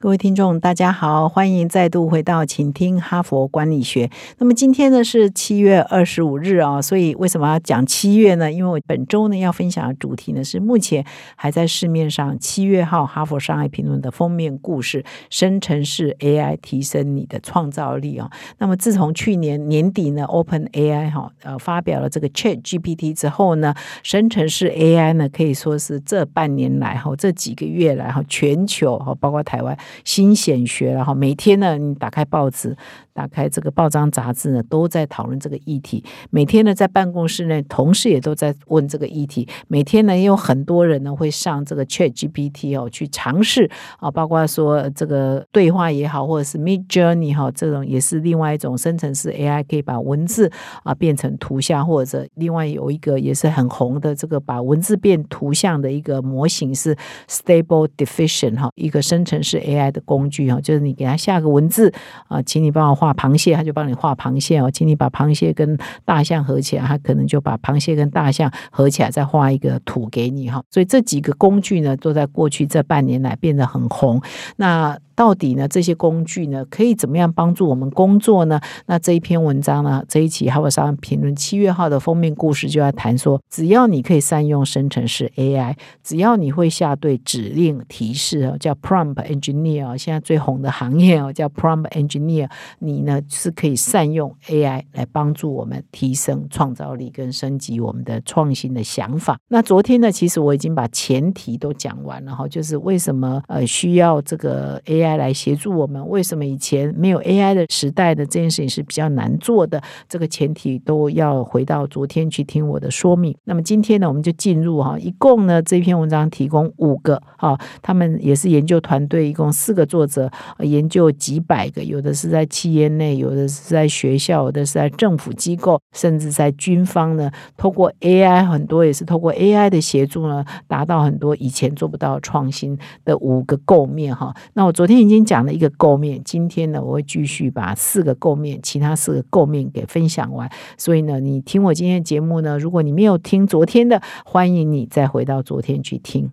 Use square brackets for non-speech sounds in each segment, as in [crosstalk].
各位听众，大家好，欢迎再度回到，请听哈佛管理学。那么今天呢是七月二十五日啊，所以为什么要讲七月呢？因为我本周呢要分享的主题呢是目前还在市面上七月号《哈佛商业评论》的封面故事：生成式 AI 提升你的创造力啊。那么自从去年年底呢，Open AI 哈呃发表了这个 Chat GPT 之后呢，生成式 AI 呢可以说是这半年来哈这几个月来哈全球哈包括台湾。新显学，然后每天呢，你打开报纸。打开这个报章杂志呢，都在讨论这个议题。每天呢，在办公室内，同事也都在问这个议题。每天呢，也有很多人呢会上这个 Chat GPT 哦，去尝试啊，包括说这个对话也好，或者是 Mid Journey 哈，这种也是另外一种生成式 AI，可以把文字啊变成图像，或者另外有一个也是很红的这个把文字变图像的一个模型是 Stable Diffusion 哈，一个生成式 AI 的工具哈，就是你给他下个文字啊，请你帮我画。画螃蟹，他就帮你画螃蟹哦。请你把螃蟹跟大象合起来，他可能就把螃蟹跟大象合起来，再画一个图给你哈。所以这几个工具呢，都在过去这半年来变得很红。那到底呢？这些工具呢，可以怎么样帮助我们工作呢？那这一篇文章呢，这一期《哈佛商业评论》七月号的封面故事就要谈说，只要你可以善用生成式 AI，只要你会下对指令提示哦，叫 prompt engineer，现在最红的行业哦，叫 prompt engineer，你呢是可以善用 AI 来帮助我们提升创造力跟升级我们的创新的想法。那昨天呢，其实我已经把前提都讲完了哈，就是为什么呃需要这个 AI。来协助我们，为什么以前没有 AI 的时代的这件事情是比较难做的？这个前提都要回到昨天去听我的说明。那么今天呢，我们就进入哈，一共呢这篇文章提供五个哈，他们也是研究团队，一共四个作者研究几百个，有的是在企业内，有的是在学校，有的是在政府机构，甚至在军方呢。透过 AI，很多也是透过 AI 的协助呢，达到很多以前做不到创新的五个构面哈。那我昨天。已经讲了一个构面，今天呢，我会继续把四个构面，其他四个构面给分享完。所以呢，你听我今天的节目呢，如果你没有听昨天的，欢迎你再回到昨天去听。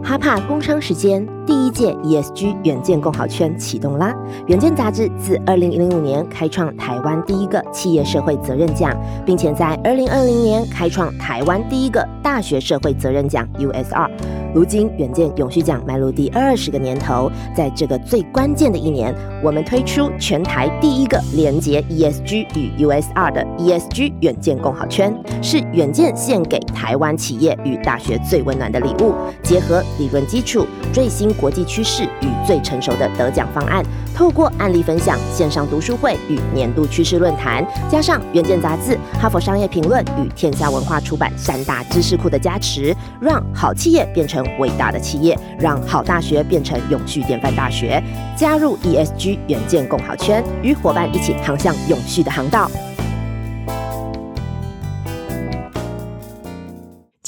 哈帕工商时间，第一届 ESG 远见共好圈启动啦！远见杂志自二零零五年开创台湾第一个企业社会责任奖，并且在二零二零年开创台湾第一个大学社会责任奖 USR。如今，远见永续奖迈入第二十个年头，在这个最关键的一年，我们推出全台第一个连接 ESG 与 USR 的 ESG 远见共好圈，是远见献给台湾企业与大学最温暖的礼物。结合理论基础、最新国际趋势与最成熟的得奖方案，透过案例分享、线上读书会与年度趋势论坛，加上远见杂志、哈佛商业评论与天下文化出版三大知识库的加持，让好企业变成。伟大的企业，让好大学变成永续典范大学。加入 ESG 远见共好圈，与伙伴一起航向永续的航道。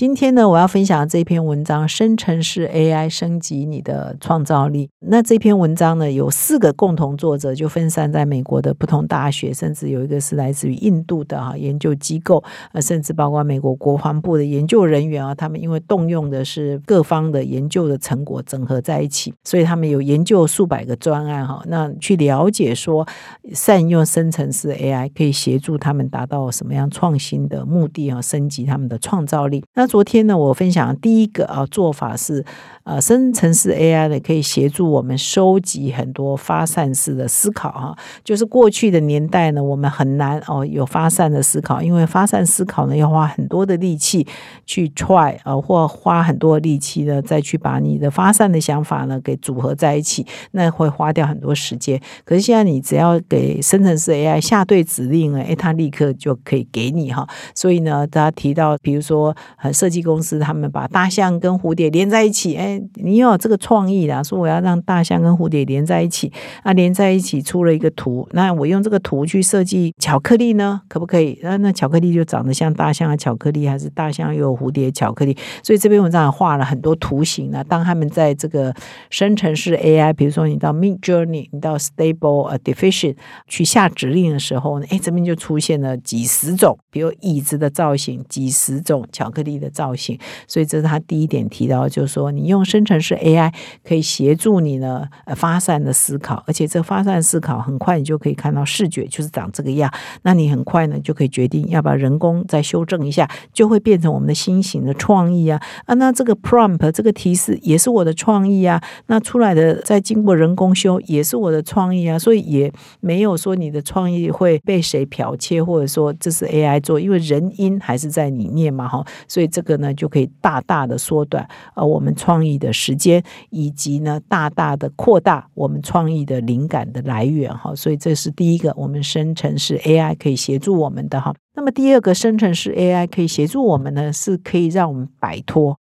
今天呢，我要分享这篇文章：生成式 AI 升级你的创造力。那这篇文章呢，有四个共同作者，就分散在美国的不同大学，甚至有一个是来自于印度的哈研究机构，呃，甚至包括美国国防部的研究人员啊。他们因为动用的是各方的研究的成果整合在一起，所以他们有研究数百个专案哈。那去了解说，善用生成式 AI 可以协助他们达到什么样创新的目的啊，升级他们的创造力。那昨天呢，我分享第一个啊做法是，呃，生成式 AI 呢可以协助我们收集很多发散式的思考哈。就是过去的年代呢，我们很难哦有发散的思考，因为发散思考呢要花很多的力气去 try 啊，或花很多力气呢再去把你的发散的想法呢给组合在一起，那会花掉很多时间。可是现在你只要给生成式 AI 下对指令呢，哎，它立刻就可以给你哈。所以呢，大家提到比如说很。设计公司他们把大象跟蝴蝶连在一起，哎，你有这个创意啦，说我要让大象跟蝴蝶连在一起，啊，连在一起出了一个图，那我用这个图去设计巧克力呢，可不可以？那那巧克力就长得像大象的巧克力，还是大象又有蝴蝶巧克力？所以这篇文章画了很多图形呢。当他们在这个生成式 AI，比如说你到 Mid Journey，你到 Stable Diffusion 去下指令的时候呢，哎，这边就出现了几十种，比如椅子的造型，几十种巧克力的造型。所以这是他第一点提到，就是说你用生成式 AI 可以协助你呢发散的思考，而且这发散思考很快你就可以看到视觉就是长这个样，那你很快呢就可以决定要不要人工再修正一下，就会变成我们的新型的创意啊。啊，那这个 prompt 这个提示也是我的创意啊，那出来的再经过人工修也是我的创意啊，所以也没有说你的创意会被谁剽窃，或者说这是 AI 做，因为人因还是在里面嘛哈，所以这个呢就可以大大的缩短呃我们创意的时间，以及呢大大的扩大我们创意的灵感的来源哈，所以这是第一个，我们生成式 AI 可以协助我们的哈。那么第二个生成式 AI 可以协助我们呢，是可以让我们摆脱。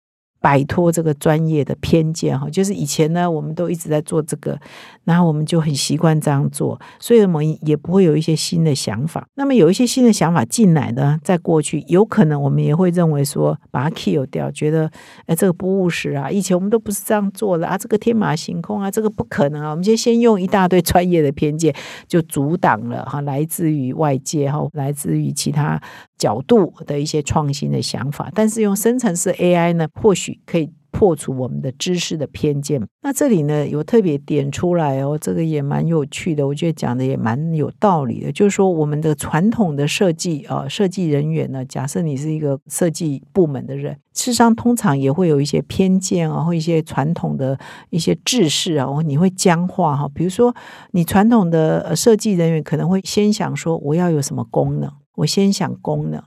摆脱这个专业的偏见哈，就是以前呢，我们都一直在做这个，然后我们就很习惯这样做，所以我们也不会有一些新的想法。那么有一些新的想法进来呢，在过去有可能我们也会认为说把它 kill 掉，觉得哎这个不务实啊，以前我们都不是这样做的啊，这个天马行空啊，这个不可能啊，我们就先用一大堆专业的偏见就阻挡了哈，来自于外界哈，来自于其他。角度的一些创新的想法，但是用生成式 AI 呢，或许可以。破除我们的知识的偏见。那这里呢有特别点出来哦，这个也蛮有趣的，我觉得讲的也蛮有道理的。就是说，我们的传统的设计啊，设计人员呢，假设你是一个设计部门的人，事实上通常也会有一些偏见啊，或一些传统的一些制式啊，你会僵化哈。比如说，你传统的设计人员可能会先想说，我要有什么功能，我先想功能。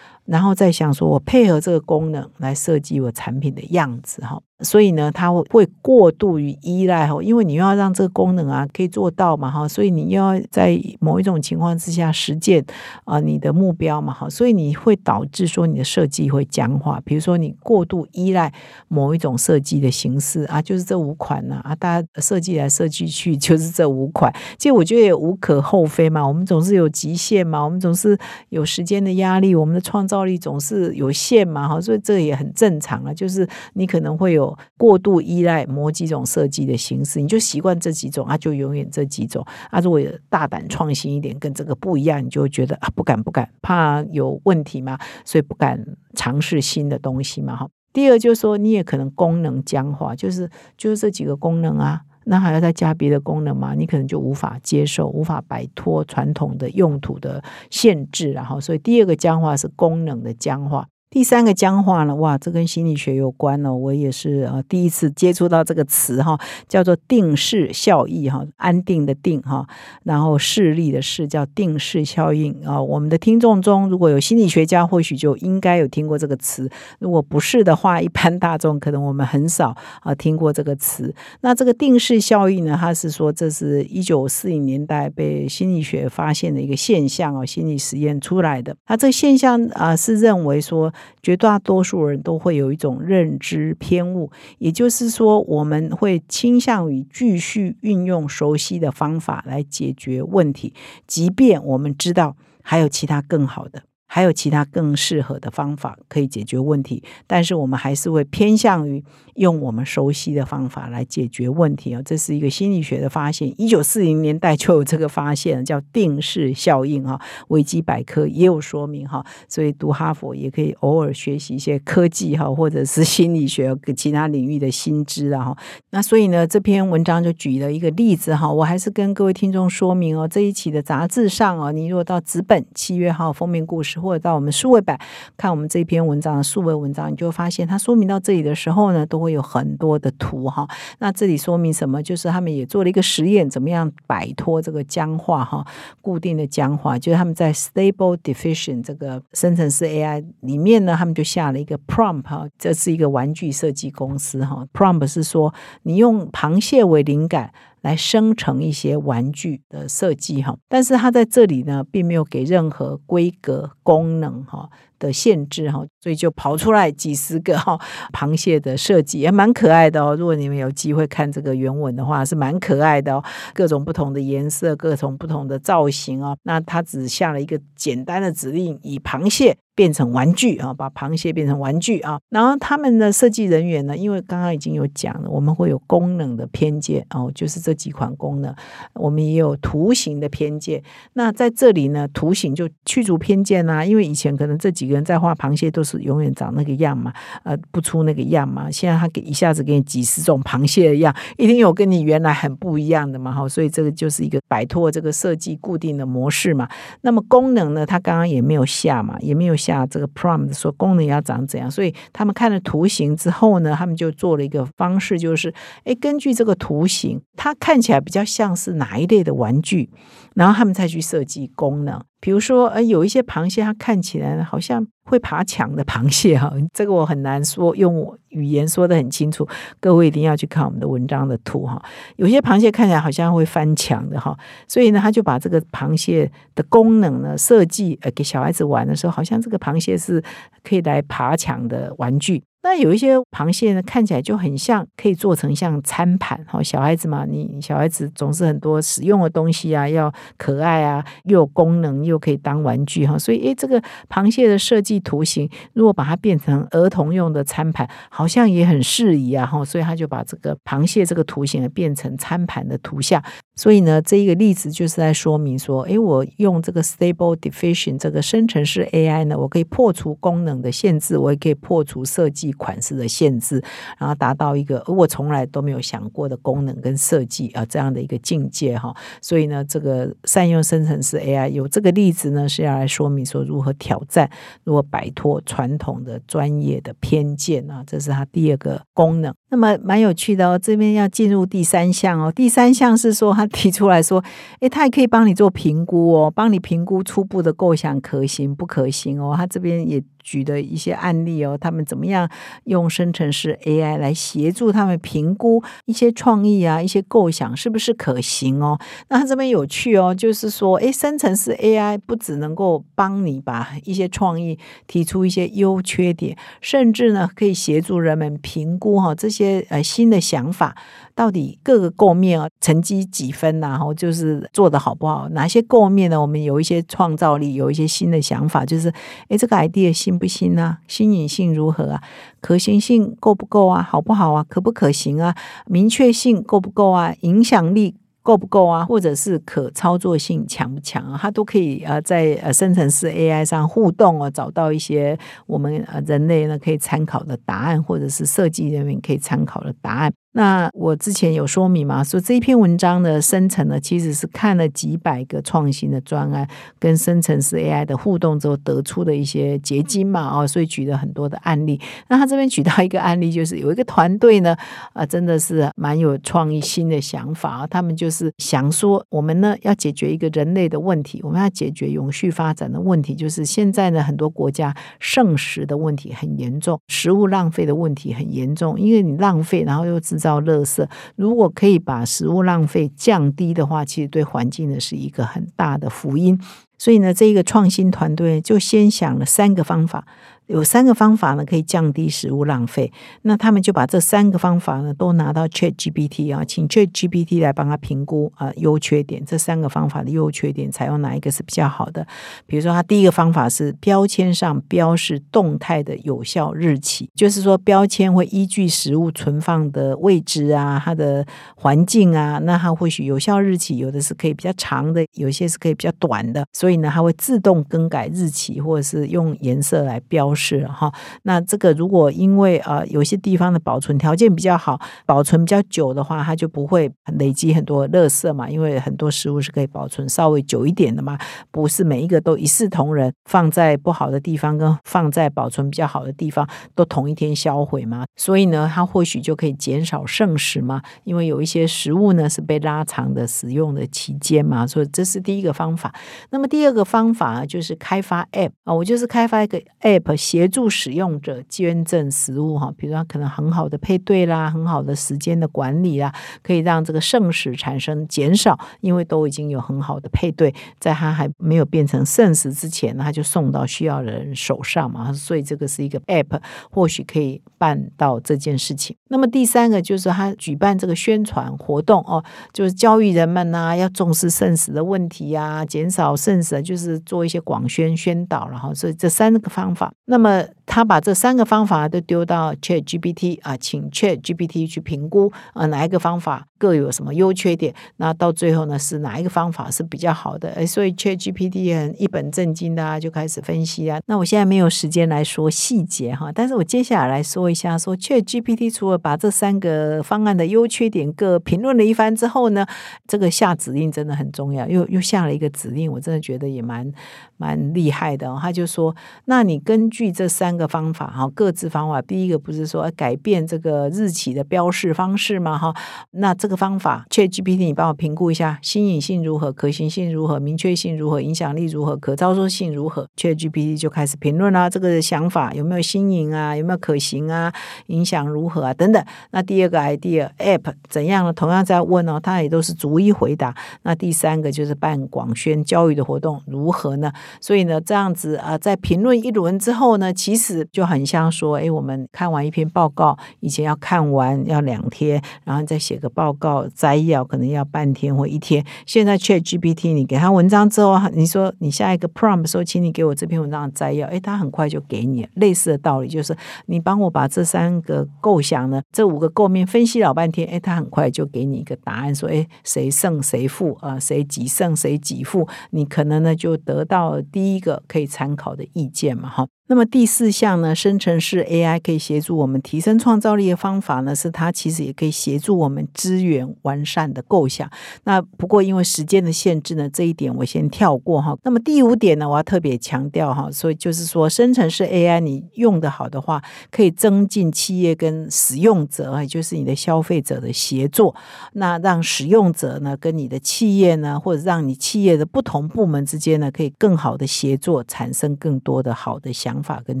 然后再想说，我配合这个功能来设计我产品的样子，哈。所以呢，它会过度于依赖哈，因为你又要让这个功能啊可以做到嘛哈，所以你又要在某一种情况之下实践啊你的目标嘛哈，所以你会导致说你的设计会僵化。比如说你过度依赖某一种设计的形式啊，就是这五款呢啊，大家设计来设计去就是这五款，其实我觉得也无可厚非嘛，我们总是有极限嘛，我们总是有时间的压力，我们的创造力总是有限嘛哈，所以这也很正常啊，就是你可能会有。过度依赖某几种设计的形式，你就习惯这几种啊，就永远这几种啊。如果大胆创新一点，跟这个不一样，你就会觉得啊，不敢不敢，怕有问题嘛，所以不敢尝试新的东西嘛。哈。第二就是说，你也可能功能僵化，就是就是这几个功能啊，那还要再加别的功能嘛？你可能就无法接受，无法摆脱传统的用途的限制，然后，所以第二个僵化是功能的僵化。第三个僵化呢？哇，这跟心理学有关哦。我也是啊，第一次接触到这个词哈，叫做定势效应哈，安定的定哈，然后势力的势叫定势效应啊。我们的听众中如果有心理学家，或许就应该有听过这个词。如果不是的话，一般大众可能我们很少啊听过这个词。那这个定势效应呢，它是说这是一九四零年代被心理学发现的一个现象哦，心理实验出来的。那这现象啊，是认为说。绝大多数人都会有一种认知偏误，也就是说，我们会倾向于继续运用熟悉的方法来解决问题，即便我们知道还有其他更好的。还有其他更适合的方法可以解决问题，但是我们还是会偏向于用我们熟悉的方法来解决问题啊！这是一个心理学的发现，一九四零年代就有这个发现，叫定势效应啊。维基百科也有说明哈，所以读哈佛也可以偶尔学习一些科技哈，或者是心理学其他领域的新知啊。那所以呢，这篇文章就举了一个例子哈，我还是跟各位听众说明哦，这一期的杂志上哦，你如果到纸本七月号封面故事。或者到我们数位版看我们这篇文章的数位文章，你就会发现它说明到这里的时候呢，都会有很多的图哈。那这里说明什么？就是他们也做了一个实验，怎么样摆脱这个僵化哈，固定的僵化。就是他们在 Stable Diffusion 这个生成式 AI 里面呢，他们就下了一个 prompt 哈，这是一个玩具设计公司哈。prompt 是说你用螃蟹为灵感。来生成一些玩具的设计哈，但是它在这里呢，并没有给任何规格功能哈。的限制哈，所以就跑出来几十个哈螃蟹的设计，也蛮可爱的哦。如果你们有机会看这个原文的话，是蛮可爱的哦，各种不同的颜色，各种不同的造型哦。那他只下了一个简单的指令，以螃蟹。变成玩具啊，把螃蟹变成玩具啊。然后他们的设计人员呢，因为刚刚已经有讲了，我们会有功能的偏见哦，就是这几款功能，我们也有图形的偏见。那在这里呢，图形就驱逐偏见啦，因为以前可能这几个人在画螃蟹都是是永远长那个样嘛，呃，不出那个样嘛。现在他给一下子给你几十种螃蟹的样，一定有跟你原来很不一样的嘛，哈。所以这个就是一个摆脱这个设计固定的模式嘛。那么功能呢，他刚刚也没有下嘛，也没有。下这个 prompt 说功能要长怎样，所以他们看了图形之后呢，他们就做了一个方式，就是哎，根据这个图形，它看起来比较像是哪一类的玩具，然后他们再去设计功能。比如说，呃，有一些螃蟹，它看起来好像会爬墙的螃蟹哈，[laughs] 这个我很难说用语言说的很清楚，各位一定要去看我们的文章的图哈。有些螃蟹看起来好像会翻墙的哈，所以呢，他就把这个螃蟹的功能呢设计，呃，给小孩子玩的时候，好像这个螃蟹是可以来爬墙的玩具。那有一些螃蟹呢，看起来就很像可以做成像餐盘，哈，小孩子嘛，你小孩子总是很多实用的东西啊，要可爱啊，又有功能，又可以当玩具，哈，所以诶，这个螃蟹的设计图形，如果把它变成儿童用的餐盘，好像也很适宜啊，哈，所以他就把这个螃蟹这个图形变成餐盘的图像。所以呢，这一个例子就是在说明说，诶，我用这个 Stable Diffusion 这个生成式 AI 呢，我可以破除功能的限制，我也可以破除设计。款式的限制，然后达到一个我从来都没有想过的功能跟设计啊，这样的一个境界哈。所以呢，这个善用生成式 AI 有这个例子呢，是要来说明说如何挑战，如何摆脱传统的专业的偏见啊，这是它第二个功能。那么蛮有趣的哦，这边要进入第三项哦。第三项是说它提出来说，诶，他也可以帮你做评估哦，帮你评估初步的构想可行不可行哦。他这边也。举的一些案例哦，他们怎么样用生成式 AI 来协助他们评估一些创意啊、一些构想是不是可行哦？那他这边有趣哦，就是说，诶，生成式 AI 不只能够帮你把一些创意提出一些优缺点，甚至呢可以协助人们评估哈这些呃新的想法。到底各个构面啊，成绩几分呐？然后就是做的好不好？哪些构面呢？我们有一些创造力，有一些新的想法，就是诶，这个 idea 新不新啊？新颖性如何啊？可行性够不够啊？好不好啊？可不可行啊？明确性够不够啊？影响力够不够啊？或者是可操作性强不强啊？它都可以呃在呃生成式 AI 上互动哦，找到一些我们呃人类呢可以参考的答案，或者是设计人员可以参考的答案。那我之前有说明嘛，说这一篇文章的生成呢，其实是看了几百个创新的专案跟生成式 AI 的互动之后得出的一些结晶嘛，哦，所以举了很多的案例。那他这边举到一个案例，就是有一个团队呢，啊，真的是蛮有创意、新的想法啊。他们就是想说，我们呢要解决一个人类的问题，我们要解决永续发展的问题，就是现在呢很多国家剩食的问题很严重，食物浪费的问题很严重，因为你浪费，然后又造。到垃圾，如果可以把食物浪费降低的话，其实对环境呢是一个很大的福音。所以呢，这一个创新团队就先想了三个方法。有三个方法呢，可以降低食物浪费。那他们就把这三个方法呢，都拿到 Chat GPT 啊，请 Chat GPT 来帮他评估啊优缺点。这三个方法的优缺点，采用哪一个是比较好的？比如说，他第一个方法是标签上标示动态的有效日期，就是说标签会依据食物存放的位置啊，它的环境啊，那它或许有效日期有的是可以比较长的，有些是可以比较短的，所以呢，它会自动更改日期，或者是用颜色来标。是哈，那这个如果因为呃有些地方的保存条件比较好，保存比较久的话，它就不会累积很多垃圾嘛。因为很多食物是可以保存稍微久一点的嘛，不是每一个都一视同仁，放在不好的地方跟放在保存比较好的地方都同一天销毁嘛。所以呢，它或许就可以减少剩食嘛。因为有一些食物呢是被拉长的使用的期间嘛，所以这是第一个方法。那么第二个方法就是开发 App 啊，我就是开发一个 App。协助使用者捐赠食物哈，比如说可能很好的配对啦，很好的时间的管理啦，可以让这个剩食产生减少，因为都已经有很好的配对，在它还没有变成剩食之前，它就送到需要的人手上嘛，所以这个是一个 app，或许可以办到这件事情。那么第三个就是他举办这个宣传活动哦，就是教育人们呐，要重视剩食的问题呀，减少剩食，就是做一些广宣宣导，然后所以这三个方法。那那么他把这三个方法都丢到 Chat GPT 啊，请 Chat GPT 去评估啊，哪一个方法各有什么优缺点？那到最后呢，是哪一个方法是比较好的？哎，所以 Chat GPT 很一本正经的，就开始分析啊。那我现在没有时间来说细节哈，但是我接下来来说一下，说 Chat GPT 除了把这三个方案的优缺点各评论了一番之后呢，这个下指令真的很重要，又又下了一个指令，我真的觉得也蛮蛮厉害的。他就说，那你根据这三个方法哈，各自方法，第一个不是说改变这个日期的标示方式吗？哈，那这个方法，ChatGPT，你帮我评估一下，新颖性如何，可行性如何，明确性如何，影响力如何，可操作性如何？ChatGPT 就开始评论啦，这个想法有没有新颖啊？有没有可行啊？影响如何啊？等等。那第二个 idea，App 怎样呢？同样在问哦，他也都是逐一回答。那第三个就是办广宣教育的活动如何呢？所以呢，这样子啊，在评论一轮之后呢，其实就很像说，哎，我们看完一篇报告，以前要看完要两天，然后再写个报告告摘要，可能要半天或一天。现在 Chat GPT，你给他文章之后，你说你下一个 prompt 说，请你给我这篇文章的摘要，哎，他很快就给你。类似的道理就是，你帮我把这三个构想呢，这五个构面分析老半天，哎，他很快就给你一个答案，说，哎，谁胜谁负啊？谁几胜谁几负？你可能呢就得到第一个可以参考的意见嘛，哈。那么第四项呢，生成式 AI 可以协助我们提升创造力的方法呢，是它其实也可以协助我们资源完善的构想。那不过因为时间的限制呢，这一点我先跳过哈。那么第五点呢，我要特别强调哈，所以就是说，生成式 AI 你用的好的话，可以增进企业跟使用者，也就是你的消费者的协作。那让使用者呢，跟你的企业呢，或者让你企业的不同部门之间呢，可以更好的协作，产生更多的好的想。想法跟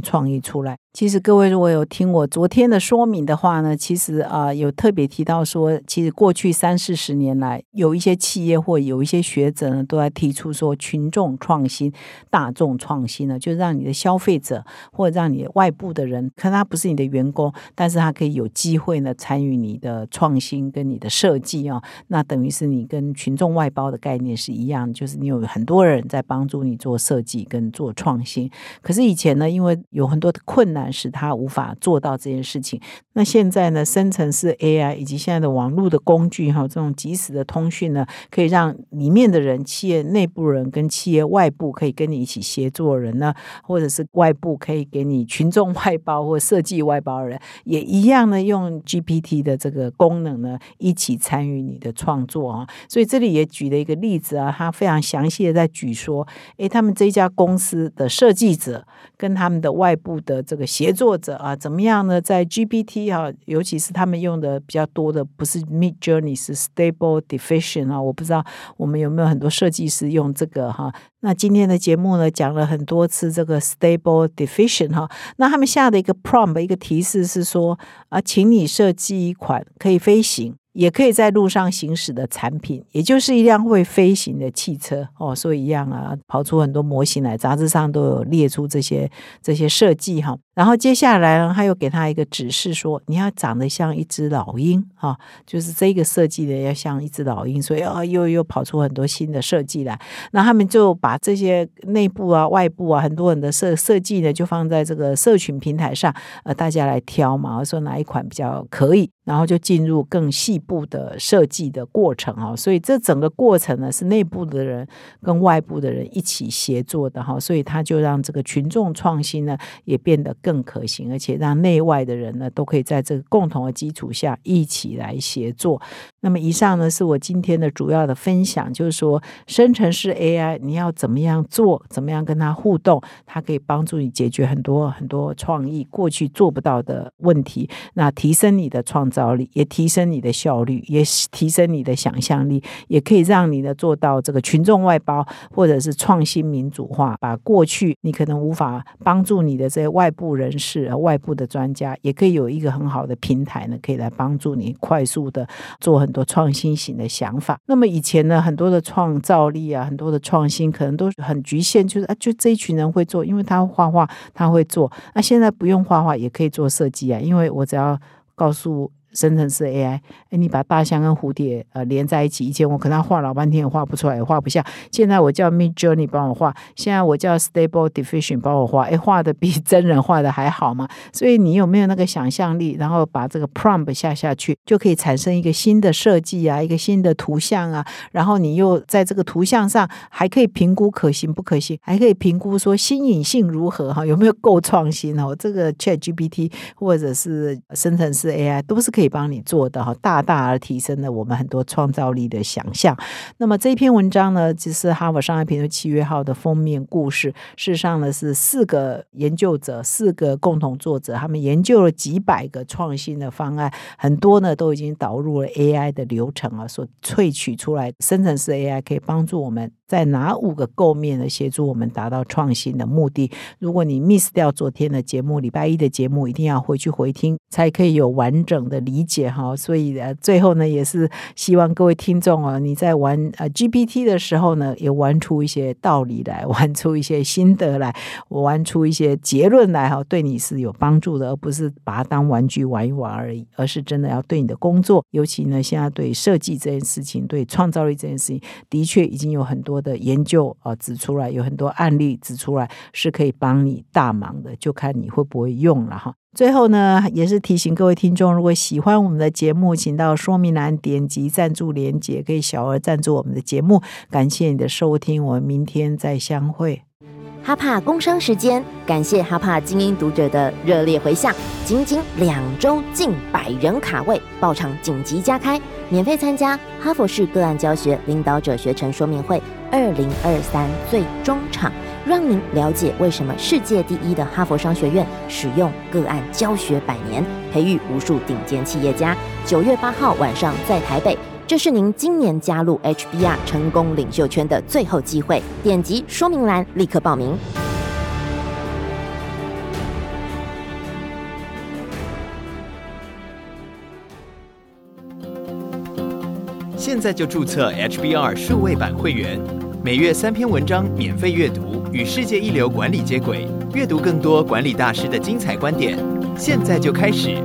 创意出来。其实各位如果有听我昨天的说明的话呢，其实啊有特别提到说，其实过去三四十年来，有一些企业或有一些学者呢，都在提出说，群众创新、大众创新呢，就让你的消费者或者让你外部的人，可能他不是你的员工，但是他可以有机会呢参与你的创新跟你的设计啊，那等于是你跟群众外包的概念是一样，就是你有很多人在帮助你做设计跟做创新。可是以前呢，因为有很多的困难。使他无法做到这件事情。那现在呢？生成式 AI 以及现在的网络的工具哈，这种即时的通讯呢，可以让里面的人、企业内部人跟企业外部可以跟你一起协作人呢，或者是外部可以给你群众外包或设计外包人，也一样呢，用 GPT 的这个功能呢，一起参与你的创作啊。所以这里也举了一个例子啊，他非常详细的在举说，诶，他们这家公司的设计者跟他们的外部的这个协作者啊，怎么样呢？在 GPT 啊，尤其是他们用的比较多的不是 Mid Journey，是 Stable Diffusion 啊。我不知道我们有没有很多设计师用这个哈。那今天的节目呢，讲了很多次这个 Stable Diffusion 哈。那他们下的一个 prompt 一个提示是说啊，请你设计一款可以飞行。也可以在路上行驶的产品，也就是一辆会飞行的汽车哦，所以一样啊，跑出很多模型来，杂志上都有列出这些这些设计哈。然后接下来呢，他又给他一个指示说，你要长得像一只老鹰哈，就是这个设计的要像一只老鹰，所以啊，又又跑出很多新的设计来。那他们就把这些内部啊、外部啊很多人的设设计呢，就放在这个社群平台上，呃，大家来挑嘛，说哪一款比较可以，然后就进入更细。部的设计的过程哈，所以这整个过程呢是内部的人跟外部的人一起协作的哈，所以他就让这个群众创新呢也变得更可行，而且让内外的人呢都可以在这个共同的基础下一起来协作。那么以上呢是我今天的主要的分享，就是说生成式 AI 你要怎么样做，怎么样跟它互动，它可以帮助你解决很多很多创意过去做不到的问题，那提升你的创造。造力，也提升你的效率，也提升你的想象力，也可以让你呢做到这个群众外包，或者是创新民主化，把过去你可能无法帮助你的这些外部人士、外部的专家，也可以有一个很好的平台呢，可以来帮助你快速的做很多创新型的想法。那么以前呢，很多的创造力啊，很多的创新可能都很局限，就是啊，就这一群人会做，因为他画画他会做。那现在不用画画也可以做设计啊，因为我只要告诉。生成式 AI，哎，你把大象跟蝴蝶呃连在一起，以前我可能画老半天也画不出来，也画不像。现在我叫 Mid Journey 帮我画，现在我叫 Stable Diffusion 帮我画，哎，画的比 [laughs] 真人画的还好嘛。所以你有没有那个想象力？然后把这个 Prompt 下下去，就可以产生一个新的设计啊，一个新的图像啊。然后你又在这个图像上还可以评估可行不可行，还可以评估说新颖性如何哈，有没有够创新哦？这个 Chat GPT 或者是生成式 AI 都是可以。帮你做的哈，大大而提升了我们很多创造力的想象。那么这篇文章呢，就是《哈佛商业评论》七月号的封面故事。事实上呢，是四个研究者，四个共同作者，他们研究了几百个创新的方案，很多呢都已经导入了 AI 的流程啊，所萃取出来生成式 AI 可以帮助我们。在哪五个构面呢？协助我们达到创新的目的。如果你 miss 掉昨天的节目，礼拜一的节目，一定要回去回听，才可以有完整的理解哈。所以呃，最后呢，也是希望各位听众啊，你在玩呃 GPT 的时候呢，也玩出一些道理来，[laughs] 玩出一些心得来，玩出一些结论来哈，对你是有帮助的，而不是把它当玩具玩一玩而已，而是真的要对你的工作，尤其呢，现在对设计这件事情，对创造力这件事情，的确已经有很多。的研究啊指出来有很多案例指出来是可以帮你大忙的，就看你会不会用了哈。最后呢，也是提醒各位听众，如果喜欢我们的节目，请到说明栏点击赞助连结，可以小额赞助我们的节目。感谢你的收听，我们明天再相会。哈帕工商时间，感谢哈帕精英读者的热烈回响，仅仅两周近百人卡位，爆场紧急加开，免费参加哈佛式个案教学领导者学程说明会二零二三最终场，让您了解为什么世界第一的哈佛商学院使用个案教学百年，培育无数顶尖企业家。九月八号晚上在台北。这是您今年加入 HBR 成功领袖圈的最后机会，点击说明栏立刻报名。现在就注册 HBR 数位版会员，每月三篇文章免费阅读，与世界一流管理接轨，阅读更多管理大师的精彩观点。现在就开始。